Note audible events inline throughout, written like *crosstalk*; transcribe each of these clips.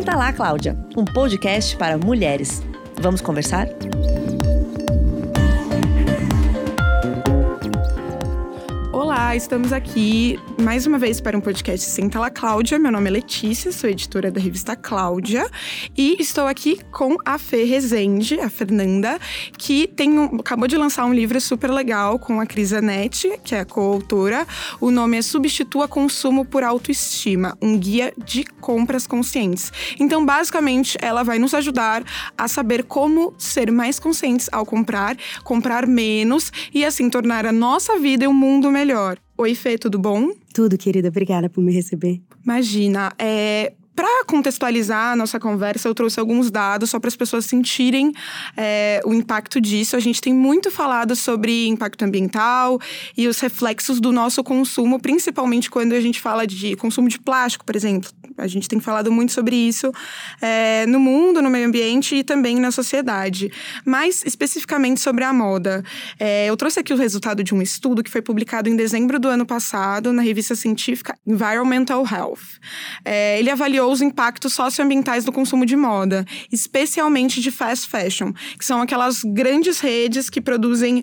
Senta lá, Cláudia, um podcast para mulheres. Vamos conversar? Estamos aqui mais uma vez para um podcast Senta lá Cláudia. Meu nome é Letícia, sou editora da revista Cláudia e estou aqui com a Fê Rezende, a Fernanda, que tem um, acabou de lançar um livro super legal com a Cris Anete, que é a coautora. O nome é Substitua Consumo por Autoestima, um guia de compras conscientes. Então, basicamente, ela vai nos ajudar a saber como ser mais conscientes ao comprar, comprar menos e assim tornar a nossa vida e o mundo melhor. Oi, Fê, tudo bom? Tudo, querida. Obrigada por me receber. Imagina, é, para contextualizar a nossa conversa, eu trouxe alguns dados só para as pessoas sentirem é, o impacto disso. A gente tem muito falado sobre impacto ambiental e os reflexos do nosso consumo, principalmente quando a gente fala de consumo de plástico, por exemplo. A gente tem falado muito sobre isso é, no mundo, no meio ambiente e também na sociedade. Mas especificamente sobre a moda. É, eu trouxe aqui o resultado de um estudo que foi publicado em dezembro do ano passado na revista científica Environmental Health. É, ele avaliou os impactos socioambientais do consumo de moda, especialmente de fast fashion, que são aquelas grandes redes que produzem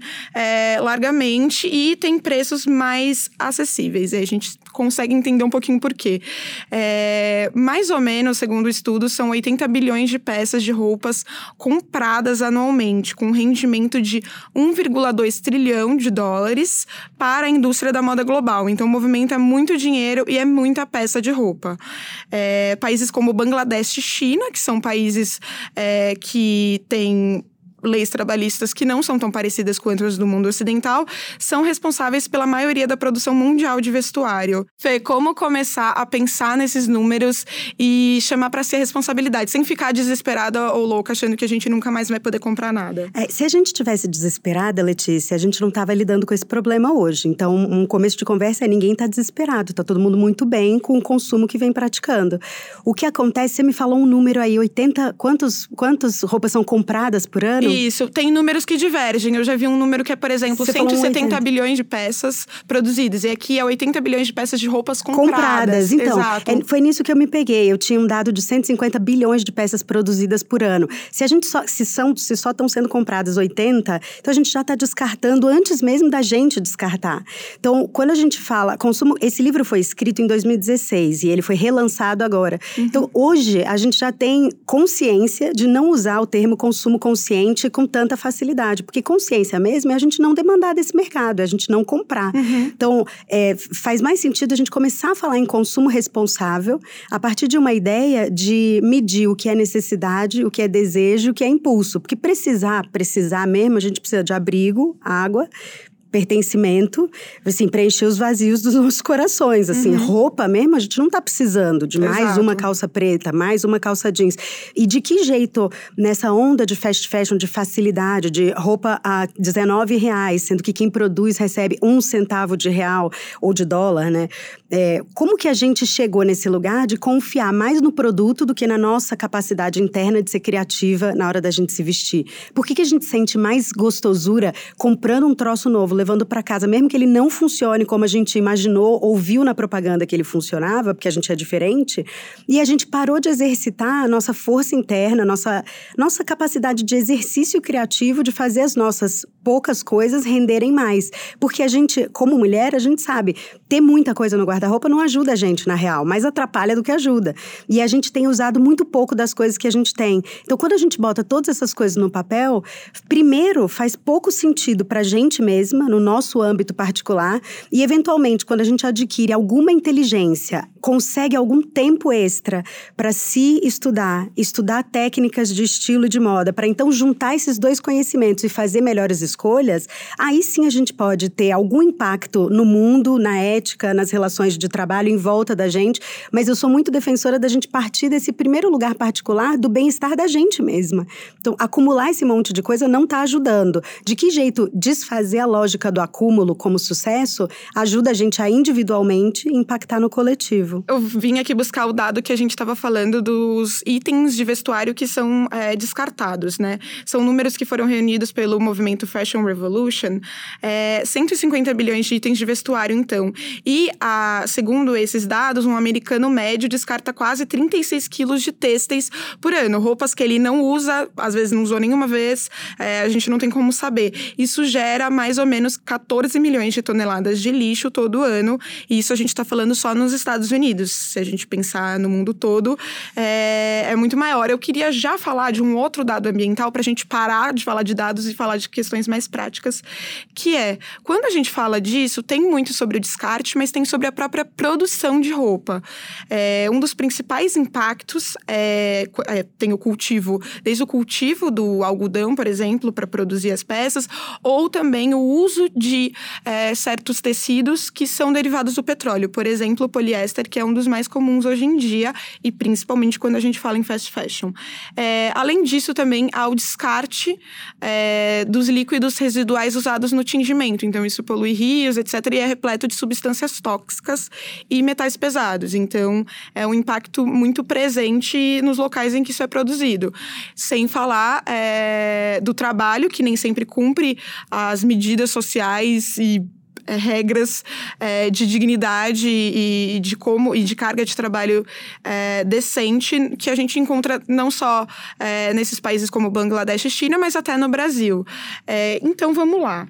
largamente e têm preços mais acessíveis. E a gente consegue entender um pouquinho por quê. É, mais ou menos, segundo o estudo, são 80 bilhões de peças de roupas compradas anualmente, com um rendimento de 1,2 trilhão de dólares para a indústria da moda global. Então, movimenta muito dinheiro e é muita peça de roupa. É, países como Bangladesh e China, que são países é, que têm leis trabalhistas que não são tão parecidas com outras do mundo ocidental, são responsáveis pela maioria da produção mundial de vestuário. Fê, como começar a pensar nesses números e chamar para a responsabilidade, sem ficar desesperada ou louca achando que a gente nunca mais vai poder comprar nada? É, se a gente tivesse desesperada, Letícia, a gente não estava lidando com esse problema hoje. Então, um começo de conversa é ninguém está desesperado, está todo mundo muito bem com o consumo que vem praticando. O que acontece, você me falou um número aí, 80, quantos, quantas roupas são compradas por ano? Isso, tem números que divergem. Eu já vi um número que é, por exemplo, Você 170 bilhões de peças produzidas. E aqui é 80 bilhões de peças de roupas compradas. Compradas, então. É, foi nisso que eu me peguei. Eu tinha um dado de 150 bilhões de peças produzidas por ano. Se a gente só, se são, se só estão sendo compradas 80, então a gente já está descartando antes mesmo da gente descartar. Então, quando a gente fala consumo, esse livro foi escrito em 2016 e ele foi relançado agora. Uhum. Então, hoje a gente já tem consciência de não usar o termo consumo consciente com tanta facilidade. Porque consciência mesmo é a gente não demandar desse mercado, é a gente não comprar. Uhum. Então, é, faz mais sentido a gente começar a falar em consumo responsável a partir de uma ideia de medir o que é necessidade, o que é desejo, o que é impulso. Porque precisar, precisar mesmo, a gente precisa de abrigo, água, pertencimento, assim, preencher os vazios dos *laughs* nossos corações, assim, uhum. roupa mesmo, a gente não tá precisando de mais Exato. uma calça preta, mais uma calça jeans. E de que jeito, nessa onda de fast fashion, de facilidade, de roupa a 19 reais, sendo que quem produz recebe um centavo de real ou de dólar, né? É, como que a gente chegou nesse lugar de confiar mais no produto do que na nossa capacidade interna de ser criativa na hora da gente se vestir? Por que, que a gente sente mais gostosura comprando um troço novo, levando para casa, mesmo que ele não funcione como a gente imaginou ou viu na propaganda que ele funcionava, porque a gente é diferente, e a gente parou de exercitar a nossa força interna, nossa, nossa capacidade de exercício criativo de fazer as nossas poucas coisas renderem mais. Porque a gente, como mulher, a gente sabe, ter muita coisa no guarda-roupa não ajuda a gente, na real, mais atrapalha do que ajuda. E a gente tem usado muito pouco das coisas que a gente tem. Então, quando a gente bota todas essas coisas no papel, primeiro faz pouco sentido pra gente mesma, no nosso âmbito particular, e eventualmente, quando a gente adquire alguma inteligência, consegue algum tempo extra para se estudar, estudar técnicas de estilo e de moda, para então juntar esses dois conhecimentos e fazer melhores escolhas, aí sim a gente pode ter algum impacto no mundo, na ética, nas relações de trabalho em volta da gente, mas eu sou muito defensora da gente partir desse primeiro lugar particular do bem-estar da gente mesma. Então, acumular esse monte de coisa não está ajudando. De que jeito desfazer a lógica do acúmulo como sucesso ajuda a gente a individualmente impactar no coletivo? Eu vim aqui buscar o dado que a gente estava falando dos itens de vestuário que são é, descartados, né? São números que foram reunidos pelo movimento Fashion Revolution. É, 150 bilhões de itens de vestuário, então. E, a, segundo esses dados, um americano médio descarta quase 36 quilos de têxteis por ano. Roupas que ele não usa, às vezes não usou nenhuma vez, é, a gente não tem como saber. Isso gera mais ou menos 14 milhões de toneladas de lixo todo ano. E isso a gente está falando só nos Estados Unidos. Se a gente pensar no mundo todo, é, é muito maior. Eu queria já falar de um outro dado ambiental para a gente parar de falar de dados e falar de questões mais práticas, que é quando a gente fala disso, tem muito sobre o descarte, mas tem sobre a própria produção de roupa. É, um dos principais impactos é, é, tem o cultivo, desde o cultivo do algodão, por exemplo, para produzir as peças, ou também o uso de é, certos tecidos que são derivados do petróleo. Por exemplo, o poliéster, que é um dos mais comuns hoje em dia, e principalmente quando a gente fala em fast fashion. É, além disso, também há o descarte é, dos líquidos residuais usados no tingimento. Então, isso polui rios, etc., e é repleto de substâncias tóxicas e metais pesados. Então, é um impacto muito presente nos locais em que isso é produzido. Sem falar é, do trabalho, que nem sempre cumpre as medidas sociais e é, regras é, de dignidade e, de como e de carga de trabalho é, decente que a gente encontra não só nesses países como Bangladesh e China, mas até no Brasil. Então vamos lá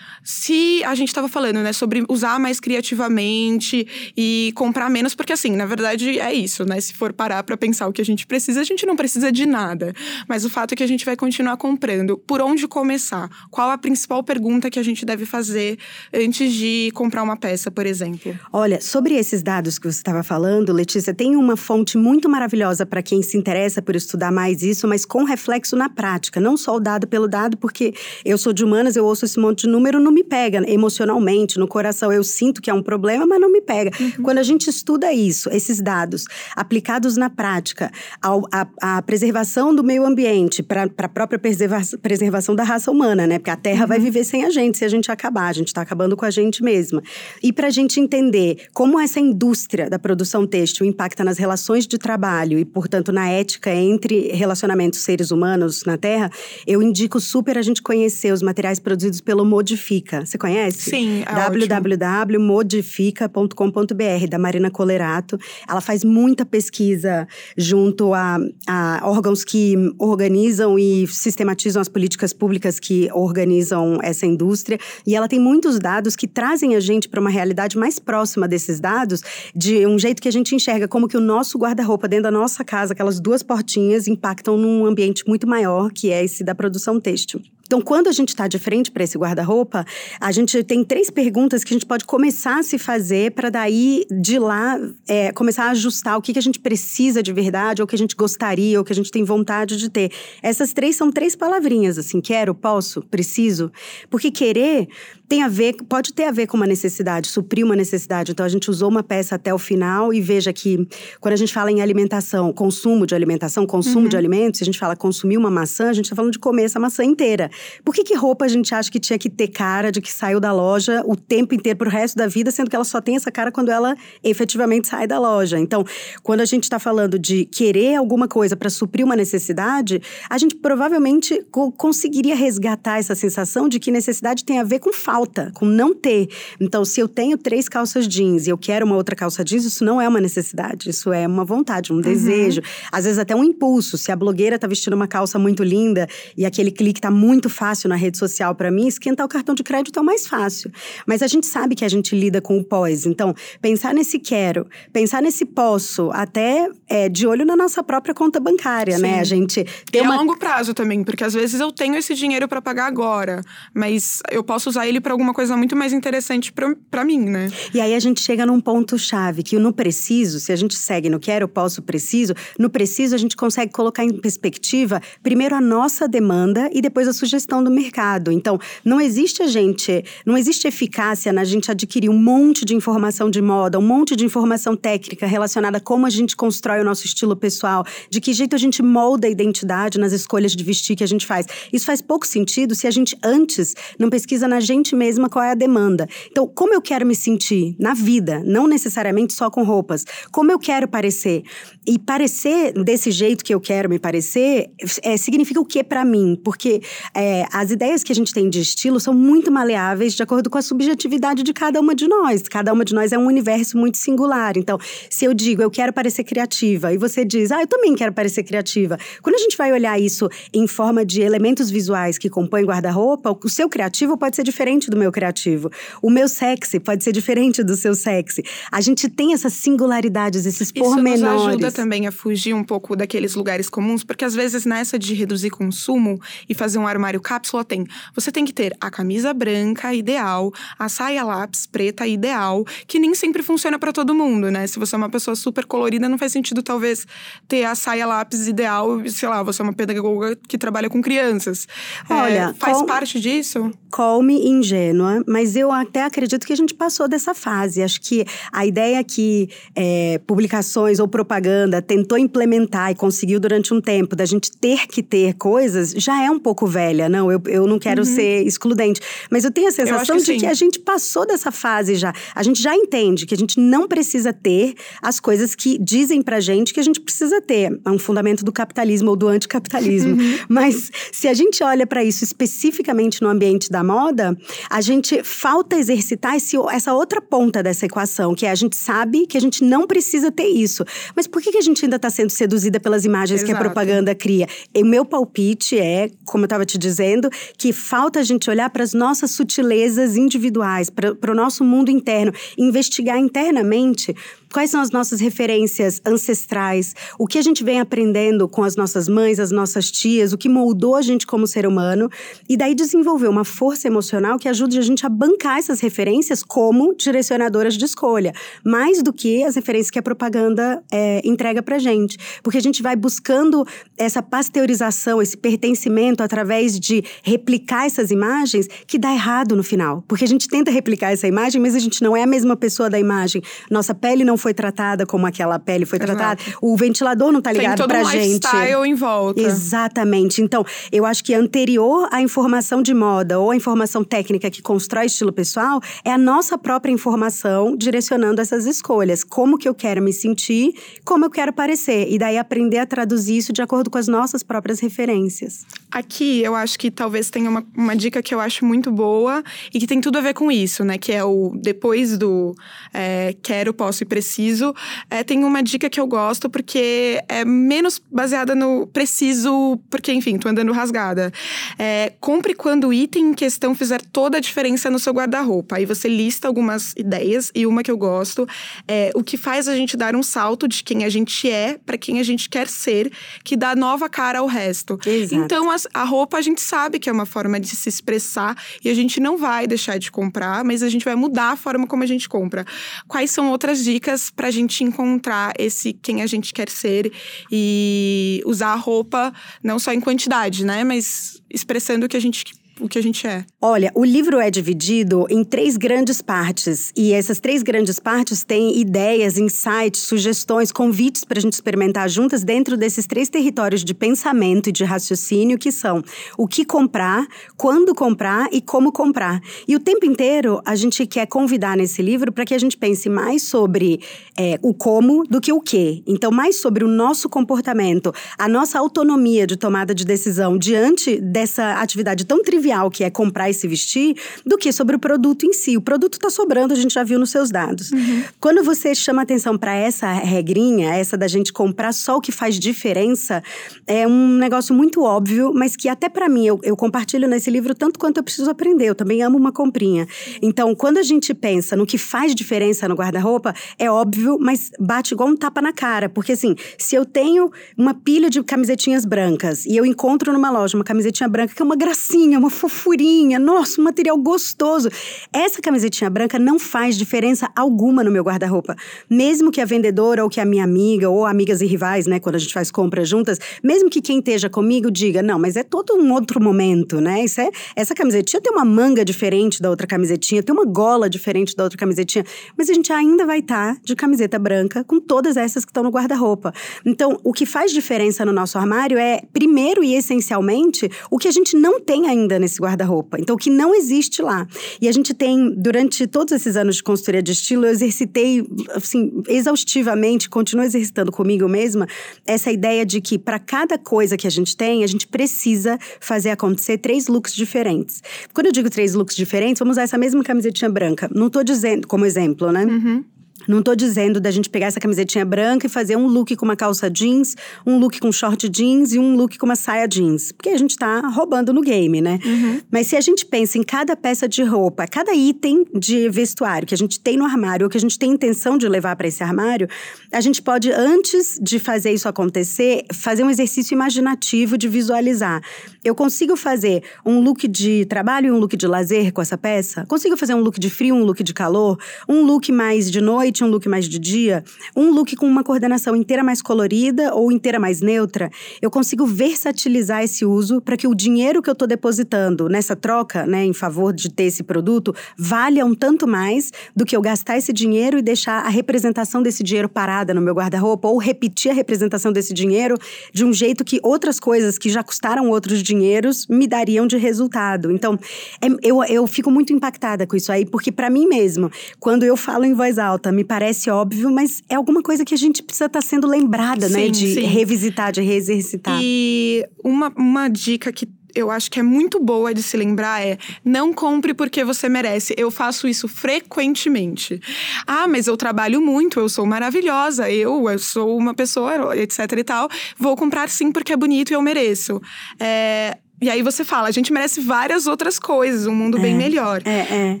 se a gente estava falando, né, sobre usar mais criativamente e comprar menos, porque assim, na verdade é isso, né? Se for parar para pensar o que a gente precisa, a gente não precisa de nada. Mas o fato é que a gente vai continuar comprando. Por onde começar? Qual a principal pergunta que a gente deve fazer antes de comprar uma peça, por exemplo? Olha, sobre esses dados que você estava falando, Letícia, tem uma fonte muito maravilhosa para quem se interessa por estudar mais isso, mas com reflexo na prática, não só o dado pelo dado, porque eu sou de humanas, eu ouço esse monte de número no me pega emocionalmente, no coração. Eu sinto que é um problema, mas não me pega. Uhum. Quando a gente estuda isso, esses dados aplicados na prática, ao, a, a preservação do meio ambiente, para a própria preservação, preservação da raça humana, né? Porque a Terra uhum. vai viver sem a gente se a gente acabar. A gente está acabando com a gente mesma. E para a gente entender como essa indústria da produção têxtil impacta nas relações de trabalho e, portanto, na ética entre relacionamentos seres humanos na Terra, eu indico super a gente conhecer os materiais produzidos pelo Modifica Modifica. Você conhece? Sim, é www.modifica.com.br, da Marina Colerato. Ela faz muita pesquisa junto a, a órgãos que organizam e sistematizam as políticas públicas que organizam essa indústria. E ela tem muitos dados que trazem a gente para uma realidade mais próxima desses dados, de um jeito que a gente enxerga como que o nosso guarda-roupa dentro da nossa casa, aquelas duas portinhas, impactam num ambiente muito maior, que é esse da produção têxtil. Então, quando a gente está de frente para esse guarda-roupa, a gente tem três perguntas que a gente pode começar a se fazer para daí, de lá, é, começar a ajustar o que, que a gente precisa de verdade, ou o que a gente gostaria, ou o que a gente tem vontade de ter. Essas três são três palavrinhas, assim, quero, posso, preciso. Porque querer tem a ver, pode ter a ver com uma necessidade, suprir uma necessidade. Então a gente usou uma peça até o final e veja que quando a gente fala em alimentação, consumo de alimentação, consumo uhum. de alimentos, se a gente fala consumir uma maçã, a gente está falando de comer essa maçã inteira. Por que, que roupa a gente acha que tinha que ter cara de que saiu da loja o tempo inteiro pro resto da vida, sendo que ela só tem essa cara quando ela efetivamente sai da loja? Então, quando a gente está falando de querer alguma coisa para suprir uma necessidade, a gente provavelmente co conseguiria resgatar essa sensação de que necessidade tem a ver com falta falta, com não ter. Então, se eu tenho três calças jeans e eu quero uma outra calça jeans, isso não é uma necessidade, isso é uma vontade, um uhum. desejo. Às vezes até um impulso. Se a blogueira tá vestindo uma calça muito linda e aquele clique tá muito fácil na rede social para mim, esquentar o cartão de crédito é o mais fácil. Mas a gente sabe que a gente lida com o pós. Então, pensar nesse quero, pensar nesse posso, até é, de olho na nossa própria conta bancária, né? Sim. né? A gente tem e uma... a longo prazo também, porque às vezes eu tenho esse dinheiro para pagar agora, mas eu posso usar ele para alguma coisa muito mais interessante para mim, né? E aí a gente chega num ponto chave que no preciso, se a gente segue no quero, posso, preciso, no preciso a gente consegue colocar em perspectiva primeiro a nossa demanda e depois a sugestão do mercado. Então, não existe a gente, não existe eficácia na gente adquirir um monte de informação de moda, um monte de informação técnica relacionada a como a gente constrói o nosso estilo pessoal, de que jeito a gente molda a identidade nas escolhas de vestir que a gente faz. Isso faz pouco sentido se a gente antes não pesquisa na gente mesma qual é a demanda. Então, como eu quero me sentir na vida, não necessariamente só com roupas, como eu quero parecer. E parecer desse jeito que eu quero me parecer é, significa o que para mim? Porque é, as ideias que a gente tem de estilo são muito maleáveis de acordo com a subjetividade de cada uma de nós. Cada uma de nós é um universo muito singular. Então, se eu digo eu quero parecer criativa e você diz, ah, eu também quero parecer criativa. Quando a gente vai olhar isso em forma de elementos visuais que compõem guarda-roupa, o seu criativo pode ser diferente do meu criativo. O meu sexy pode ser diferente do seu sexy. A gente tem essas singularidades, esses pormenores. Isso nos ajuda também a fugir um pouco daqueles lugares comuns, porque às vezes nessa de reduzir consumo e fazer um armário cápsula tem, você tem que ter a camisa branca ideal, a saia lápis preta ideal, que nem sempre funciona para todo mundo, né? Se você é uma pessoa super colorida, não faz sentido talvez ter a saia lápis ideal, sei lá, você é uma pedagoga que trabalha com crianças. É, Olha, é, faz parte disso? Call-me ingênua, mas eu até acredito que a gente passou dessa fase. Acho que a ideia que é, publicações ou propaganda tentou implementar e conseguiu durante um tempo da gente ter que ter coisas já é um pouco velha. Não, eu, eu não quero uhum. ser excludente, mas eu tenho a sensação que de sim. que a gente passou dessa fase já. A gente já entende que a gente não precisa ter as coisas que dizem pra gente que a gente precisa ter. É um fundamento do capitalismo ou do anticapitalismo. Uhum. Mas se a gente olha para isso especificamente no ambiente da moda, a gente falta exercitar esse, essa outra ponta dessa equação, que é a gente sabe que a gente não precisa ter isso. Mas por que, que a gente ainda está sendo seduzida pelas imagens Exato. que a propaganda cria? E o meu palpite é, como eu estava te dizendo, que falta a gente olhar para as nossas sutilezas individuais, para o nosso mundo interno, investigar internamente quais são as nossas referências ancestrais, o que a gente vem aprendendo com as nossas mães, as nossas tias, o que moldou a gente como ser humano, e daí desenvolver uma força emocional que ajude a gente a bancar essas referências como direcionadoras de escolha, mais do que as referências que a propaganda é, entrega pra gente. Porque a gente vai buscando essa pasteurização, esse pertencimento através de replicar essas imagens que dá errado no final. Porque a gente tenta replicar essa imagem, mas a gente não é a mesma pessoa da imagem. Nossa pele não foi tratada como aquela pele foi Exato. tratada. O ventilador não tá ligado Tem todo pra um gente. em volta. Exatamente. Então, eu acho que anterior à informação de moda ou à informação técnica que constrói estilo pessoal, é a nossa própria informação direcionando essas escolhas. Como que eu quero me sentir, como eu quero parecer. E daí aprender a traduzir isso de acordo com as nossas próprias referências. Aqui, eu acho que talvez tenha uma, uma dica que eu acho muito boa e que tem tudo a ver com isso, né? Que é o depois do é, quero, posso e preciso. É, tem uma dica que eu gosto, porque é menos baseada no preciso, porque, enfim, tô andando rasgada. É, compre quando o item em questão fizer toda a diferença no seu guarda-roupa. Aí você lista algumas ideias, e uma que eu gosto é o que faz a gente dar um salto de quem a gente é para quem a gente quer ser, que dá nova cara ao resto. Exato. Então, a roupa a gente sabe que é uma forma de se expressar e a gente não vai deixar de comprar, mas a gente vai mudar a forma como a gente compra. Quais são outras dicas para a gente encontrar esse quem a gente quer ser e usar a roupa não só em quantidade, né? Mas expressando o que a gente o que a gente é? Olha, o livro é dividido em três grandes partes. E essas três grandes partes têm ideias, insights, sugestões, convites para a gente experimentar juntas dentro desses três territórios de pensamento e de raciocínio, que são o que comprar, quando comprar e como comprar. E o tempo inteiro a gente quer convidar nesse livro para que a gente pense mais sobre é, o como do que o que. Então, mais sobre o nosso comportamento, a nossa autonomia de tomada de decisão diante dessa atividade tão trivial trivial que é comprar e se vestir, do que sobre o produto em si. O produto está sobrando, a gente já viu nos seus dados. Uhum. Quando você chama atenção para essa regrinha, essa da gente comprar só o que faz diferença, é um negócio muito óbvio, mas que até para mim, eu, eu compartilho nesse livro tanto quanto eu preciso aprender. Eu também amo uma comprinha. Então, quando a gente pensa no que faz diferença no guarda-roupa, é óbvio, mas bate igual um tapa na cara. Porque assim, se eu tenho uma pilha de camisetinhas brancas e eu encontro numa loja uma camisetinha branca que é uma gracinha, uma fofurinha, nossa, um material gostoso. Essa camisetinha branca não faz diferença alguma no meu guarda-roupa. Mesmo que a vendedora ou que a minha amiga, ou amigas e rivais, né, quando a gente faz compras juntas, mesmo que quem esteja comigo diga, não, mas é todo um outro momento, né? Isso é, essa camisetinha tem uma manga diferente da outra camisetinha, tem uma gola diferente da outra camisetinha, mas a gente ainda vai estar tá de camiseta branca com todas essas que estão no guarda-roupa. Então, o que faz diferença no nosso armário é, primeiro e essencialmente, o que a gente não tem ainda nesse guarda-roupa. Então, o que não existe lá. E a gente tem, durante todos esses anos de consultoria de estilo, eu exercitei, assim, exaustivamente, continuo exercitando comigo mesma, essa ideia de que para cada coisa que a gente tem, a gente precisa fazer acontecer três looks diferentes. Quando eu digo três looks diferentes, vamos usar essa mesma camisetinha branca. Não tô dizendo, como exemplo, né? Uhum. Não tô dizendo da gente pegar essa camisetinha branca e fazer um look com uma calça jeans, um look com short jeans e um look com uma saia jeans. Porque a gente tá roubando no game, né? Uhum. Mas se a gente pensa em cada peça de roupa, cada item de vestuário que a gente tem no armário ou que a gente tem intenção de levar para esse armário, a gente pode, antes de fazer isso acontecer, fazer um exercício imaginativo de visualizar. Eu consigo fazer um look de trabalho e um look de lazer com essa peça? Consigo fazer um look de frio, um look de calor? Um look mais de noite? Um look mais de dia, um look com uma coordenação inteira mais colorida ou inteira mais neutra, eu consigo versatilizar esse uso para que o dinheiro que eu estou depositando nessa troca, né, em favor de ter esse produto, valha um tanto mais do que eu gastar esse dinheiro e deixar a representação desse dinheiro parada no meu guarda-roupa ou repetir a representação desse dinheiro de um jeito que outras coisas que já custaram outros dinheiros me dariam de resultado. Então, é, eu, eu fico muito impactada com isso aí, porque para mim mesmo, quando eu falo em voz alta, me parece óbvio, mas é alguma coisa que a gente precisa estar tá sendo lembrada, né, sim, né? De sim. revisitar, de reexercitar. E uma, uma dica que eu acho que é muito boa de se lembrar é não compre porque você merece. Eu faço isso frequentemente. Ah, mas eu trabalho muito, eu sou maravilhosa, eu, eu sou uma pessoa, etc e tal. Vou comprar sim porque é bonito e eu mereço. É, e aí você fala, a gente merece várias outras coisas, um mundo é, bem melhor. É, é.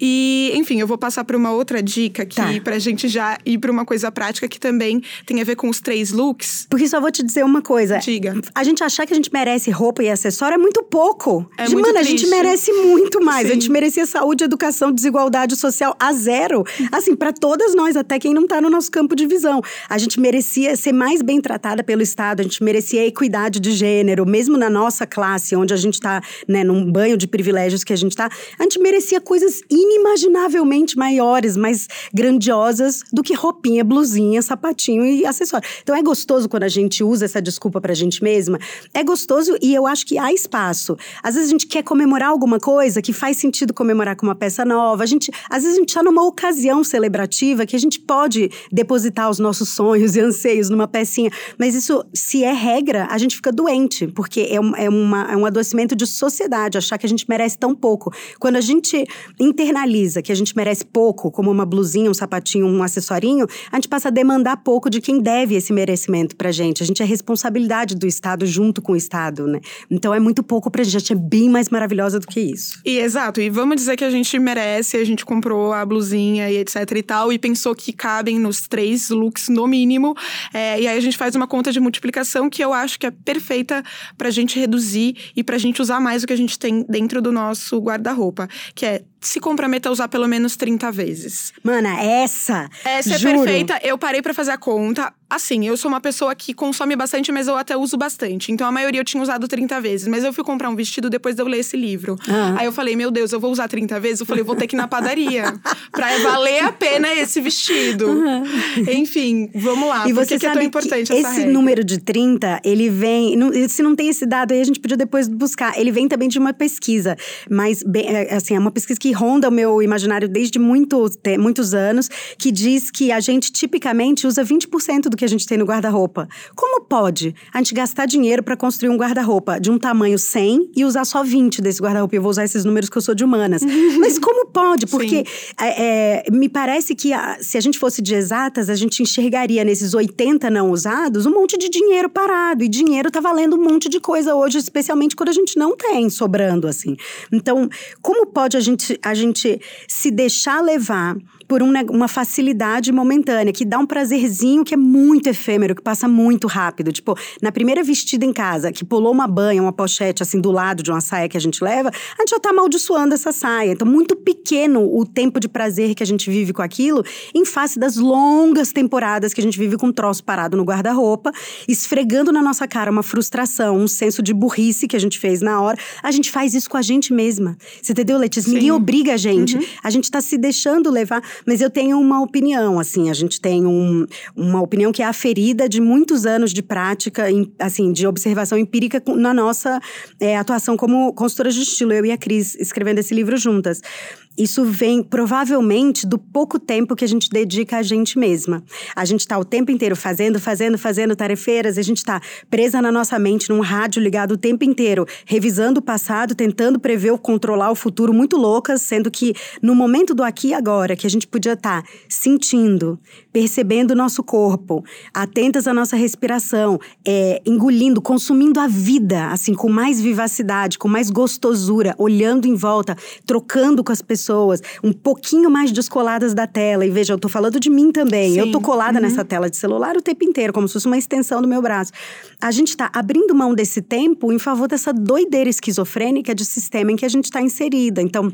E, enfim, eu vou passar para uma outra dica aqui, tá. pra gente já ir para uma coisa prática que também tem a ver com os três looks. Porque só vou te dizer uma coisa. Diga. A gente achar que a gente merece roupa e acessório é muito pouco. É muito Mano, triste. a gente merece muito mais. Sim. A gente merecia saúde, educação, desigualdade social a zero. Assim, para todas nós, até quem não tá no nosso campo de visão. A gente merecia ser mais bem tratada pelo Estado, a gente merecia equidade de gênero, mesmo na nossa classe, onde a gente tá, né, num banho de privilégios que a gente tá. A gente merecia coisas inimaginavelmente maiores, mais grandiosas do que roupinha, blusinha, sapatinho e acessório. Então é gostoso quando a gente usa essa desculpa pra gente mesma. É gostoso e eu acho que há espaço. Às vezes a gente quer comemorar alguma coisa que faz sentido comemorar com uma peça nova. A gente, às vezes a gente tá numa ocasião celebrativa que a gente pode depositar os nossos sonhos e anseios numa pecinha. Mas isso, se é regra, a gente fica doente, porque é um, é uma, é um adoecimento de sociedade, achar que a gente merece tão pouco. Quando a gente internaliza que a gente merece pouco, como uma blusinha, um sapatinho, um acessorinho, a gente passa a demandar pouco de quem deve esse merecimento pra gente. A gente é responsabilidade do Estado junto com o Estado, né? Então é muito pouco pra gente, a gente é bem mais maravilhosa do que isso. E exato, e vamos dizer que a gente merece, a gente comprou a blusinha e etc e tal, e pensou que cabem nos três looks no mínimo. É, e aí a gente faz uma conta de multiplicação que eu acho que é perfeita pra gente reduzir e pra gente usar mais o que a gente tem dentro do nosso guarda-roupa, que é se comprometa a usar pelo menos 30 vezes. Mana, essa. Essa é juro. perfeita. Eu parei para fazer a conta. Assim, eu sou uma pessoa que consome bastante, mas eu até uso bastante. Então a maioria eu tinha usado 30 vezes. Mas eu fui comprar um vestido depois de eu ler esse livro. Ah. Aí eu falei, meu Deus, eu vou usar 30 vezes? Eu falei, eu vou ter que ir na padaria. *laughs* pra valer a pena esse vestido. Uhum. Enfim, vamos lá. E Por você que, que é tão importante esse regra? número de 30, ele vem. não- Se não tem esse dado aí, a gente podia depois buscar. Ele vem também de uma pesquisa. Mas, bem, é, assim, é uma pesquisa que ronda o meu imaginário desde muito, muitos anos, que diz que a gente tipicamente usa 20% do que a gente tem no guarda-roupa. Como pode a gente gastar dinheiro para construir um guarda-roupa de um tamanho 100 e usar só 20 desse guarda-roupa? Eu vou usar esses números que eu sou de humanas. *laughs* Mas como pode? Porque é, é, me parece que a- se a gente fosse de exatas, a gente enxergaria nesses 80 não usados um monte de dinheiro parado. E dinheiro tá valendo um monte de coisa hoje, especialmente quando a gente não tem sobrando, assim. Então, como pode a gente, a gente se deixar levar por um uma facilidade momentânea, que dá um prazerzinho que é muito efêmero, que passa muito rápido. Tipo, na primeira vestida em casa, que pulou uma banha, uma pochete, assim, do lado de uma saia que a gente leva, a gente já tá amaldiçoando essa saia. Então, muito pequeno o tempo de prazer que a gente vive com aquilo, em face das longas temporadas que a gente vive com um troço parado no guarda-roupa, esfregando na nossa cara uma frustração, um senso de burrice que a gente fez na hora. A gente faz isso com a gente mesma. Você entendeu, Letícia? Ninguém obriga a gente. A gente tá se deixando levar Mas eu tenho uma opinião, assim, a gente tem um, uma opinião que é aferida de muitos anos de prática, assim, de observação empírica na nossa é, atuação como consultoras de estilo, eu e a Cris escrevendo esse livro juntas. Isso vem provavelmente do pouco tempo que a gente dedica a gente mesma. A gente está o tempo inteiro fazendo, fazendo, fazendo tarefeiras, a gente está presa na nossa mente, num rádio ligado o tempo inteiro, revisando o passado, tentando prever ou controlar o futuro, muito loucas, sendo que no momento do aqui e agora, que a gente podia estar tá sentindo, percebendo o nosso corpo, atentas à nossa respiração, é, engolindo, consumindo a vida, assim, com mais vivacidade, com mais gostosura, olhando em volta, trocando com as pessoas pessoas um pouquinho mais descoladas da tela. E veja, eu tô falando de mim também. Sim. Eu tô colada uhum. nessa tela de celular o tempo inteiro, como se fosse uma extensão do meu braço. A gente tá abrindo mão desse tempo em favor dessa doideira esquizofrênica de sistema em que a gente está inserida. Então,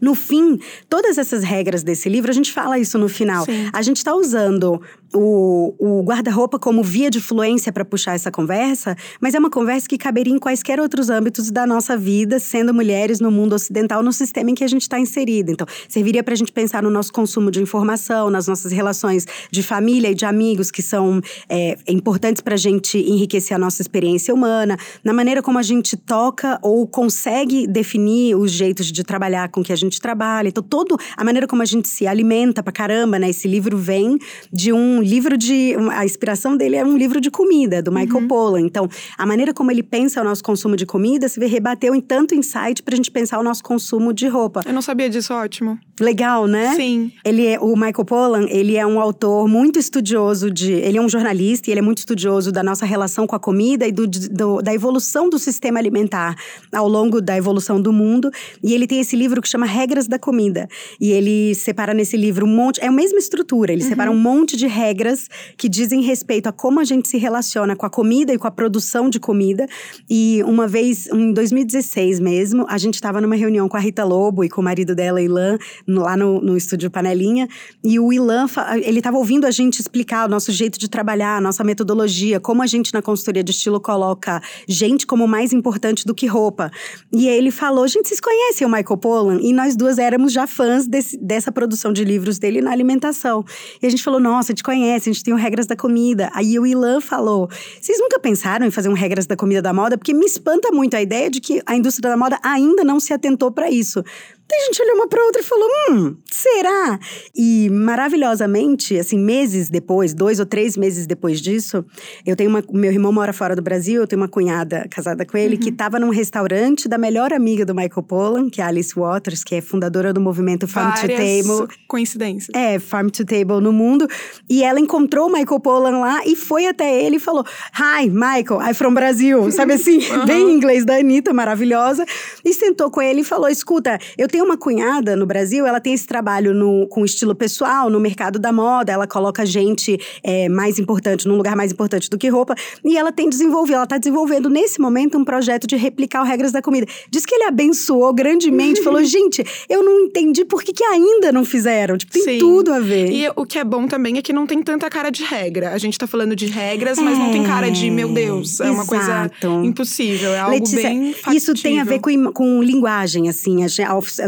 no fim, todas essas regras desse livro, a gente fala isso no final. Sim. A gente está usando o, o guarda-roupa como via de fluência para puxar essa conversa, mas é uma conversa que caberia em quaisquer outros âmbitos da nossa vida, sendo mulheres no mundo ocidental, no sistema em que a gente está inserida. Então, serviria para a gente pensar no nosso consumo de informação, nas nossas relações de família e de amigos, que são é, importantes para a gente enriquecer a nossa experiência humana, na maneira como a gente toca ou consegue definir os jeitos de trabalhar com que a gente trabalha. Então, todo a maneira como a gente se alimenta para caramba, né? Esse livro vem de um um livro de. A inspiração dele é um livro de comida, do Michael uhum. Pollan. Então, a maneira como ele pensa o nosso consumo de comida se rebateu em tanto insight pra gente pensar o nosso consumo de roupa. Eu não sabia disso, ótimo. Legal, né? Sim. Ele é, o Michael Pollan, ele é um autor muito estudioso de. Ele é um jornalista e ele é muito estudioso da nossa relação com a comida e do, do, da evolução do sistema alimentar ao longo da evolução do mundo. E ele tem esse livro que chama Regras da Comida. E ele separa nesse livro um monte. É a mesma estrutura, ele uhum. separa um monte de regras regras que dizem respeito a como a gente se relaciona com a comida e com a produção de comida. E uma vez, em 2016 mesmo, a gente estava numa reunião com a Rita Lobo e com o marido dela, Ilan, lá no, no estúdio Panelinha. E o Ilan, ele estava ouvindo a gente explicar o nosso jeito de trabalhar, a nossa metodologia, como a gente na consultoria de estilo coloca gente como mais importante do que roupa. E ele falou: gente, vocês conhecem o Michael Pollan? E nós duas éramos já fãs desse, dessa produção de livros dele na alimentação. E a gente falou: nossa, a gente conhece a gente tem o Regras da Comida. Aí o Ilan falou: vocês nunca pensaram em fazer um Regras da Comida da Moda? Porque me espanta muito a ideia de que a indústria da moda ainda não se atentou para isso. Daí a gente olhou uma para outra e falou: hum, será? E maravilhosamente, assim, meses depois, dois ou três meses depois disso, eu tenho uma. Meu irmão mora fora do Brasil, eu tenho uma cunhada casada com ele, uhum. que estava num restaurante da melhor amiga do Michael Pollan, que é a Alice Waters, que é fundadora do movimento Farm Várias to Table. Coincidências. É, Farm to Table no mundo. E ela encontrou o Michael Pollan lá e foi até ele e falou: Hi, Michael, I'm from Brasil. Sabe assim, *laughs* uhum. bem em inglês da Anitta, maravilhosa. E sentou com ele e falou: escuta, eu tenho uma cunhada no Brasil, ela tem esse trabalho no, com estilo pessoal, no mercado da moda, ela coloca gente é, mais importante, num lugar mais importante do que roupa, e ela tem desenvolvido, ela está desenvolvendo nesse momento um projeto de replicar o Regras da Comida. Diz que ele abençoou grandemente, falou, *laughs* gente, eu não entendi por que, que ainda não fizeram. Tipo, tem Sim. tudo a ver. E o que é bom também é que não tem tanta cara de regra. A gente está falando de regras, mas não tem cara de, meu Deus, é Exato. uma coisa impossível, é algo Letícia, bem factível. Isso tem a ver com, com linguagem, assim. A,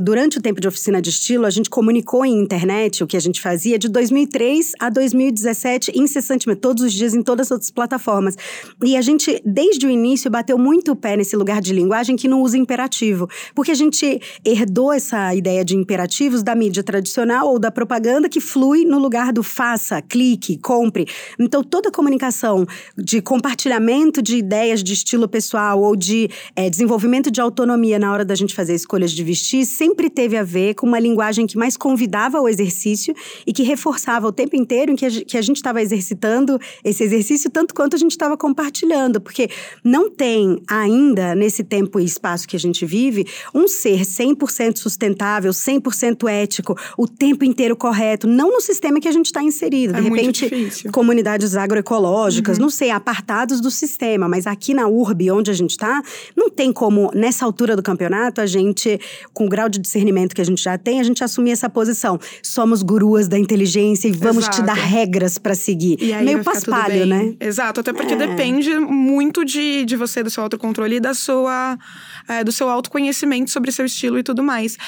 durante o tempo de oficina de estilo, a gente comunicou em internet o que a gente fazia de 2003 a 2017, incessantemente, todos os dias, em todas as outras plataformas. E a gente, desde o início, bateu muito o pé nesse lugar de linguagem que não usa imperativo. Porque a gente herdou essa ideia de imperativos da mídia tradicional ou da propaganda que flui no lugar do faça, clique, compre. Então, toda comunicação de compartilhamento de ideias de estilo pessoal ou de é, desenvolvimento de autonomia na hora da gente fazer escolhas de vestir sempre teve a ver com uma linguagem que mais convidava ao exercício e que reforçava o tempo inteiro em que a gente estava exercitando esse exercício, tanto quanto a gente estava compartilhando. Porque não tem ainda, nesse tempo e espaço que a gente vive, um ser 100% sustentável, 100% ético, o tempo inteiro correto, não no sistema que a gente está inserido. É De repente, comunidades agroecológicas, uhum. não sei, apartados do sistema, mas aqui na URB, onde a gente está, não tem como, nessa altura do campeonato, a gente, com o grau de discernimento que a gente já tem, a gente assumir essa posição. Somos guruas da inteligência e vamos Exato. te dar regras para seguir. Meio paspalho, né? Exato, até porque é. depende muito de, de você, do seu autocontrole e da sua, é, do seu autoconhecimento sobre seu estilo e tudo mais.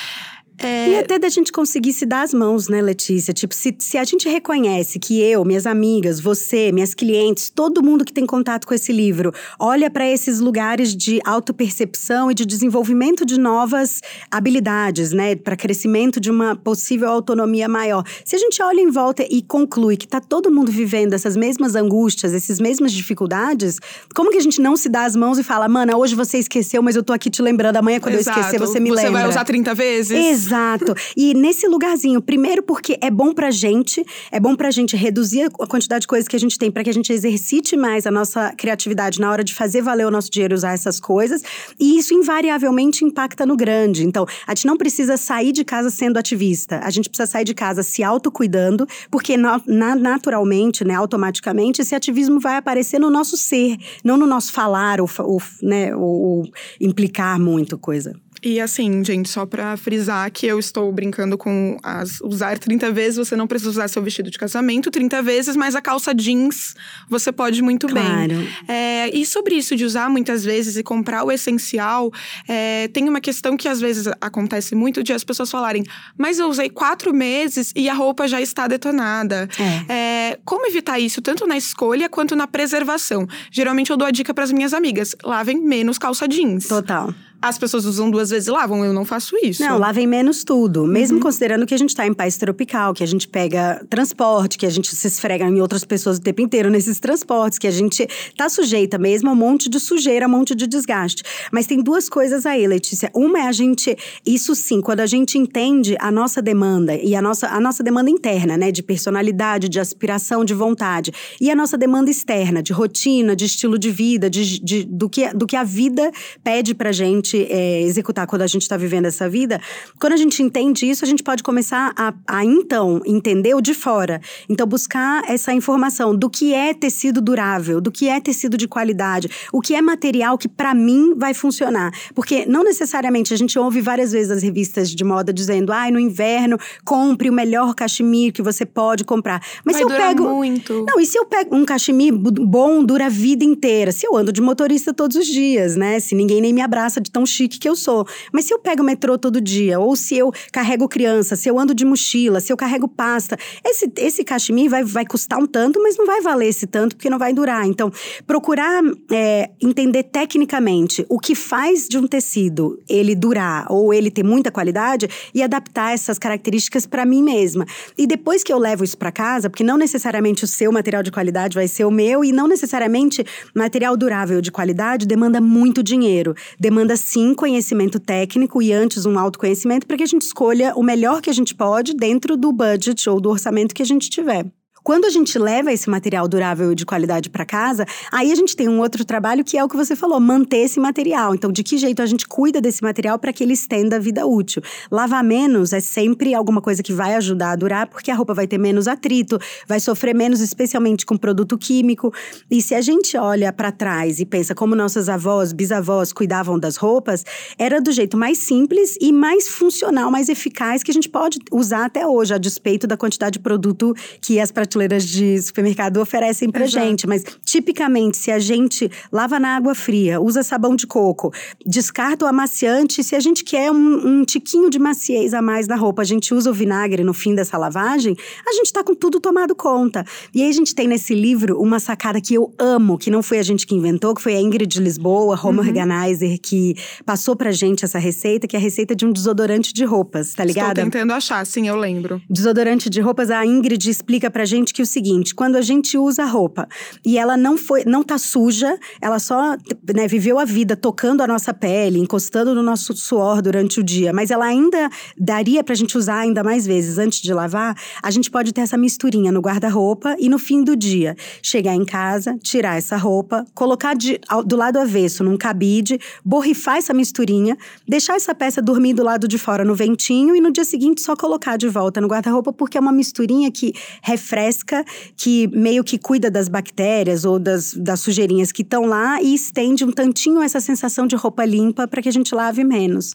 É... E até da gente conseguir se dar as mãos, né, Letícia? Tipo, se, se a gente reconhece que eu, minhas amigas, você, minhas clientes, todo mundo que tem contato com esse livro, olha para esses lugares de autopercepção e de desenvolvimento de novas habilidades, né, para crescimento de uma possível autonomia maior. Se a gente olha em volta e conclui que tá todo mundo vivendo essas mesmas angústias, essas mesmas dificuldades, como que a gente não se dá as mãos e fala, mana, hoje você esqueceu, mas eu tô aqui te lembrando, amanhã quando Exato. eu esquecer você me você lembra. Você vai usar 30 vezes? Exato. Exato. E nesse lugarzinho, primeiro porque é bom pra gente, é bom pra gente reduzir a quantidade de coisas que a gente tem para que a gente exercite mais a nossa criatividade na hora de fazer valer o nosso dinheiro usar essas coisas. E isso invariavelmente impacta no grande. Então, a gente não precisa sair de casa sendo ativista. A gente precisa sair de casa se autocuidando, porque na, naturalmente, né, automaticamente, esse ativismo vai aparecer no nosso ser, não no nosso falar ou, ou, né, ou, ou implicar muito coisa. E assim, gente, só pra frisar que eu estou brincando com as usar 30 vezes, você não precisa usar seu vestido de casamento 30 vezes, mas a calça jeans você pode muito claro. bem. É, e sobre isso de usar muitas vezes e comprar o essencial, é, tem uma questão que às vezes acontece muito de as pessoas falarem, mas eu usei quatro meses e a roupa já está detonada. É. É, como evitar isso, tanto na escolha quanto na preservação? Geralmente eu dou a dica para as minhas amigas: lavem menos calça jeans. Total as pessoas usam duas vezes e lavam. Eu não faço isso. Não, lavem menos tudo. Mesmo uhum. considerando que a gente está em país tropical, que a gente pega transporte, que a gente se esfrega em outras pessoas o tempo inteiro nesses transportes, que a gente tá sujeita mesmo a um monte de sujeira, a um monte de desgaste. Mas tem duas coisas aí, Letícia. Uma é a gente, isso sim, quando a gente entende a nossa demanda e a nossa, a nossa demanda interna, né, de personalidade, de aspiração, de vontade, e a nossa demanda externa, de rotina, de estilo de vida, de, de do, que, do que a vida pede pra gente gente é, executar quando a gente está vivendo essa vida, quando a gente entende isso, a gente pode começar a, a então entender o de fora. Então, buscar essa informação do que é tecido durável, do que é tecido de qualidade, o que é material que para mim vai funcionar. Porque não necessariamente a gente ouve várias vezes as revistas de moda dizendo, ai, ah, no inverno, compre o melhor cachemir que você pode comprar. Mas vai se eu pego. Muito. Não, e se eu pego um cachemir bom, dura a vida inteira? Se eu ando de motorista todos os dias, né? Se ninguém nem me abraça de tão tão chique que eu sou. Mas se eu pego o metrô todo dia, ou se eu carrego criança, se eu ando de mochila, se eu carrego pasta, esse, esse cachemir vai, vai custar um tanto, mas não vai valer esse tanto porque não vai durar. Então, procurar é, entender tecnicamente o que faz de um tecido ele durar ou ele ter muita qualidade e adaptar essas características para mim mesma. E depois que eu levo isso para casa, porque não necessariamente o seu material de qualidade vai ser o meu e não necessariamente material durável de qualidade demanda muito dinheiro, demanda sim conhecimento técnico e antes um autoconhecimento para que a gente escolha o melhor que a gente pode dentro do budget ou do orçamento que a gente tiver. Quando a gente leva esse material durável e de qualidade para casa, aí a gente tem um outro trabalho que é o que você falou, manter esse material. Então, de que jeito a gente cuida desse material para que ele estenda a vida útil? Lavar menos é sempre alguma coisa que vai ajudar a durar, porque a roupa vai ter menos atrito, vai sofrer menos, especialmente com produto químico. E se a gente olha para trás e pensa como nossas avós, bisavós cuidavam das roupas, era do jeito mais simples e mais funcional, mais eficaz que a gente pode usar até hoje, a despeito da quantidade de produto que as prateleiras prateleiras de supermercado oferecem pra Exato. gente. Mas, tipicamente, se a gente lava na água fria, usa sabão de coco, descarta o amaciante, se a gente quer um, um tiquinho de maciez a mais na roupa, a gente usa o vinagre no fim dessa lavagem, a gente tá com tudo tomado conta. E aí a gente tem nesse livro uma sacada que eu amo, que não foi a gente que inventou, que foi a Ingrid de Lisboa, Home uhum. Organizer, que passou pra gente essa receita, que é a receita de um desodorante de roupas, tá ligado? Estou tentando achar, sim, eu lembro. Desodorante de roupas, a Ingrid explica pra gente que é o seguinte, quando a gente usa a roupa e ela não foi, não tá suja, ela só né, viveu a vida tocando a nossa pele, encostando no nosso suor durante o dia, mas ela ainda daria pra gente usar ainda mais vezes antes de lavar, a gente pode ter essa misturinha no guarda-roupa e no fim do dia. Chegar em casa, tirar essa roupa, colocar de, do lado avesso num cabide, borrifar essa misturinha, deixar essa peça dormir do lado de fora no ventinho e no dia seguinte só colocar de volta no guarda-roupa porque é uma misturinha que refresca que meio que cuida das bactérias ou das, das sujeirinhas que estão lá e estende um tantinho essa sensação de roupa limpa para que a gente lave menos.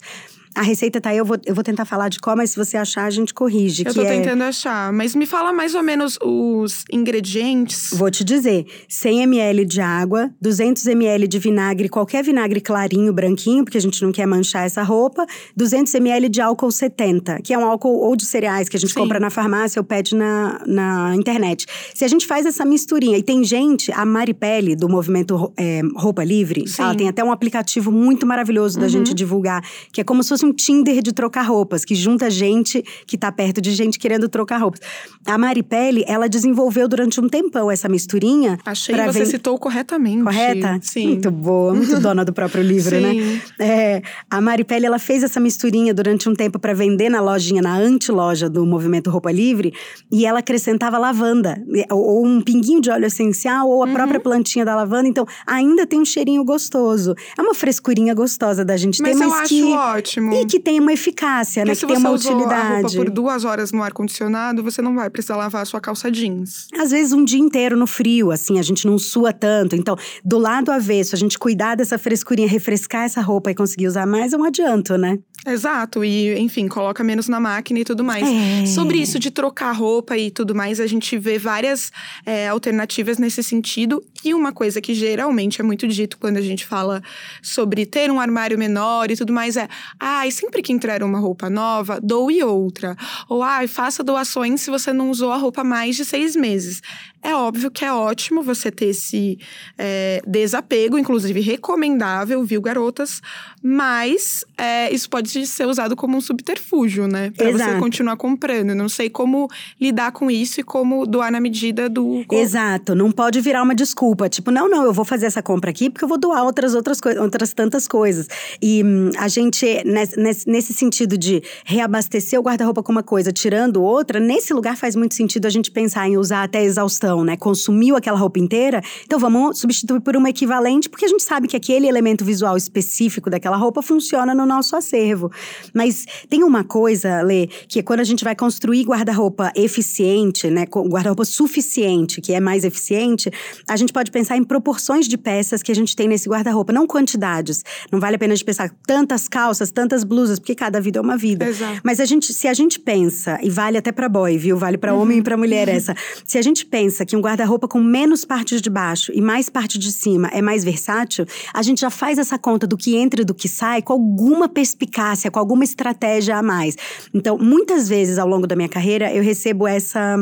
A receita tá aí, eu vou, eu vou tentar falar de qual, mas se você achar, a gente corrige. Eu tô é... tentando achar. Mas me fala mais ou menos os ingredientes. Vou te dizer: 100 ml de água, 200 ml de vinagre, qualquer vinagre clarinho, branquinho, porque a gente não quer manchar essa roupa, 200 ml de álcool 70, que é um álcool ou de cereais que a gente Sim. compra na farmácia ou pede na, na internet. Se a gente faz essa misturinha, e tem gente, a Maripele, do movimento é, Roupa Livre, Sim. ela tem até um aplicativo muito maravilhoso da Uhum. gente divulgar, que é como se fosse um Tinder de trocar roupas, que junta gente que tá perto de gente querendo trocar roupas. A Maripele, ela desenvolveu durante um tempão essa misturinha. Achei que você ven- citou corretamente. Correta? Sim. Muito boa, muito *laughs* dona do próprio livro, né? Sim. É, a Maripele, ela fez essa misturinha durante um tempo para vender na lojinha, na antiloja do Movimento Roupa Livre, e ela acrescentava lavanda, ou, um pinguinho de óleo essencial, ou a Uhum. própria plantinha da lavanda, então ainda tem um cheirinho gostoso. É uma frescurinha gostosa da gente Mas ter, eu mas acho que... ótimo. E que tem uma eficácia, né? Porque se Que tem você uma usou a roupa utilidade. por duas horas no ar-condicionado, você não vai precisar lavar a sua calça jeans. Às vezes um dia inteiro no frio, assim, a gente não sua tanto. Então, do lado avesso, a gente cuidar dessa frescurinha, refrescar essa roupa e conseguir usar mais, é um adianto, né? Exato, e enfim, coloca menos na máquina e tudo mais. É. Sobre isso de trocar roupa e tudo mais, a gente vê várias é, alternativas nesse sentido. E uma coisa que geralmente é muito dito quando a gente fala sobre ter um armário menor e tudo mais é: ai, sempre que entrar uma roupa nova, doe outra. Ou ai, faça doações se você não usou a roupa mais de seis meses. É óbvio que é ótimo você ter esse é, desapego, inclusive recomendável, viu, garotas? Mas é, isso pode ser usado como um subterfúgio, né? Pra você Exato. continuar comprando. Não sei como lidar com isso e como doar na medida do. Exato, não pode virar uma desculpa. Tipo, não, não, eu vou fazer essa compra aqui porque eu vou doar outras outras outras tantas coisas. E hum, a gente, nesse, nesse- nesse sentido de reabastecer o guarda-roupa com uma coisa, tirando outra, nesse lugar faz muito sentido a gente pensar em usar até exaustão, né? Consumiu aquela roupa inteira, então vamos substituir por uma equivalente, porque a gente sabe que aquele elemento visual específico daquela roupa funciona no nosso acervo. Mas tem uma coisa, Lê, que é quando a gente vai construir guarda-roupa eficiente, né? Guarda-roupa suficiente, que é mais eficiente, a gente pode pensar em proporções de peças que a gente tem nesse guarda-roupa, não quantidades. Não vale a pena a gente pensar tantas calças, tantas blusas, porque cada vida é uma vida. Exato. Mas a gente, se a gente pensa, e vale até pra boy, viu? Vale pra homem e pra mulher essa. Se a gente pensa que um guarda-roupa com menos partes de baixo e mais parte de cima é mais versátil, a gente já faz essa conta do que entra e do que sai com alguma perspicácia, com alguma estratégia a mais. Então, muitas vezes ao longo da minha carreira, eu recebo essa,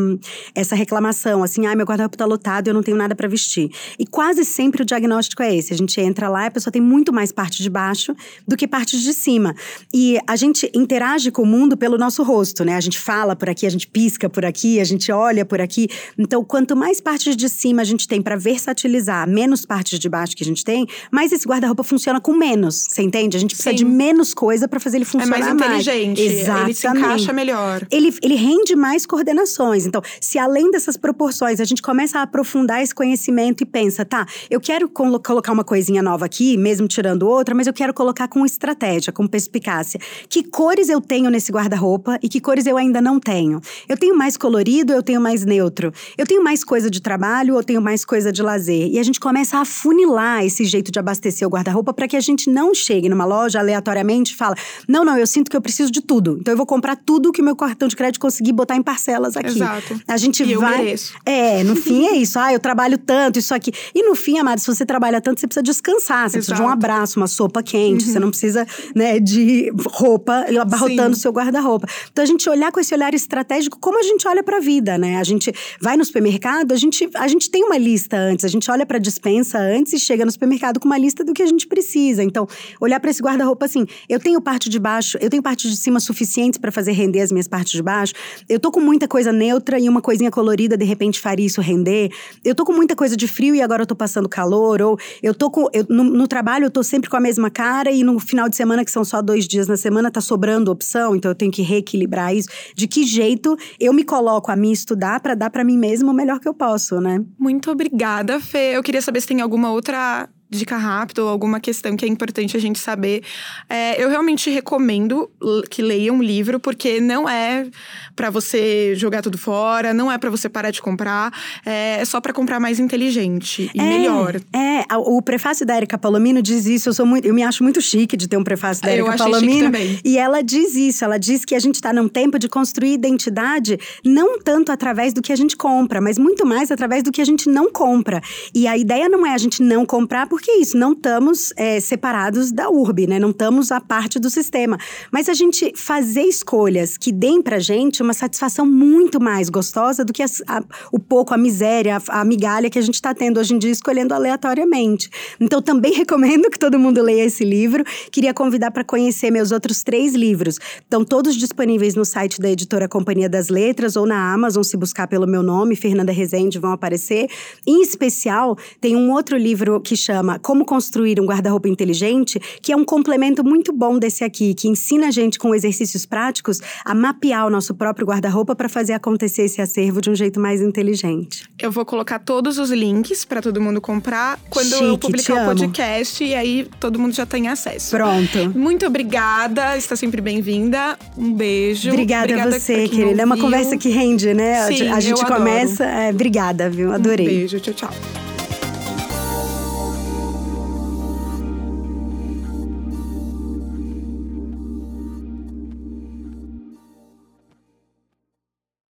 essa reclamação, assim, ai, meu guarda-roupa tá lotado, eu não tenho nada pra vestir. E quase sempre o diagnóstico é esse. A gente entra lá e a pessoa tem muito mais parte de baixo do que parte de cima. E a gente interage com o mundo pelo nosso rosto, né? A gente fala por aqui, a gente pisca por aqui, a gente olha por aqui. Então, quanto mais partes de cima a gente tem pra versatilizar, menos partes de baixo que a gente tem, mais esse guarda-roupa funciona com menos. Você entende? A gente precisa Sim. de menos coisa pra fazer ele É funcionar mais inteligente. Ele se Exatamente encaixa melhor. ele, ele rende mais coordenações. Então, se além dessas proporções a gente começa a aprofundar esse conhecimento e pensa, tá, eu quero colo- colocar uma coisinha nova aqui, mesmo tirando outra, mas eu quero colocar com estratégia, com perspicácia. Que cores eu tenho nesse guarda-roupa e que cores eu ainda não tenho? Eu tenho mais colorido, eu tenho mais neutro. Eu tenho mais coisa de trabalho ou tenho mais coisa de lazer? E a gente começa a afunilar esse jeito de abastecer o guarda-roupa para que a gente não chegue numa loja aleatoriamente e fala: não, não, eu sinto que eu preciso de tudo. Então eu vou comprar tudo que o meu cartão de crédito conseguir botar em parcelas aqui. Exato. A gente E eu vai. mereço. É, no fim é isso. Ah, eu trabalho tanto, isso aqui. E no fim, amado, se você trabalha tanto, você precisa descansar. Você precisa de um Exato. abraço, uma sopa quente. Você não precisa, né, de roupa abarrotando o seu guarda-roupa. Então a gente olhar com esse olhar estratégico como a gente olha pra vida, né? A gente vai no supermercado, a gente, a gente tem uma lista antes, a gente olha pra dispensa antes e chega no supermercado com uma lista do que a gente precisa. Então, olhar pra esse guarda-roupa assim, eu tenho parte de baixo, eu tenho parte de cima suficientes pra fazer render as minhas partes de baixo. Eu tô com muita coisa neutra e uma coisinha colorida de repente faria isso render. Eu tô com muita coisa de frio e agora eu tô passando calor ou eu tô com eu, no, no trabalho eu tô sempre com a mesma cara e no final de semana que são só dois dias na semana tá sobrando opção, então eu tenho que reequilibrar isso. De que jeito eu me coloco a mim estudar pra dar pra mim mesmo o melhor que eu posso, né? Muito obrigada, Fê. Eu queria saber se tem alguma outra dica rápida ou alguma questão que é importante a gente saber, é, eu realmente recomendo que leiam um livro, porque não é para você jogar tudo fora, não é para você parar de comprar, é, é só para comprar mais inteligente e é, melhor. É, o prefácio da Erika Palomino diz isso, eu sou muito, eu me acho muito chique de ter um prefácio da Erika Palomino. E ela diz isso, ela diz que a gente está num tempo de construir identidade não tanto através do que a gente compra, mas muito mais através do que a gente não compra. E a ideia não é a gente não comprar, porque é isso, não estamos é, separados da urbe, né? Não estamos a parte do sistema. Mas a gente fazer escolhas que deem pra gente uma satisfação muito mais gostosa do que a, a, o pouco, a miséria, a, a migalha que a gente está tendo hoje em dia escolhendo aleatoriamente. Então, também *laughs* recomendo que todo mundo leia esse livro. Queria convidar para conhecer meus outros três livros. Estão todos disponíveis no site da editora Companhia das Letras ou na Amazon, se buscar pelo meu nome, Fernanda Rezende, vão aparecer. Em especial, tem um outro livro que chama chama Como Construir um Guarda-Roupa Inteligente, que é um complemento muito bom desse aqui, que ensina a gente com exercícios práticos a mapear o nosso próprio guarda-roupa para fazer acontecer esse acervo de um jeito mais inteligente. Eu vou colocar todos os links para todo mundo comprar quando Chique, eu publicar o podcast e aí todo mundo já tem acesso. Pronto. Muito obrigada, está sempre bem-vinda. Um beijo. Obrigada, obrigada a você, querida. É uma conversa que rende, né? Sim, a gente começa. É, obrigada, viu? Adorei. Um beijo, tchau, tchau.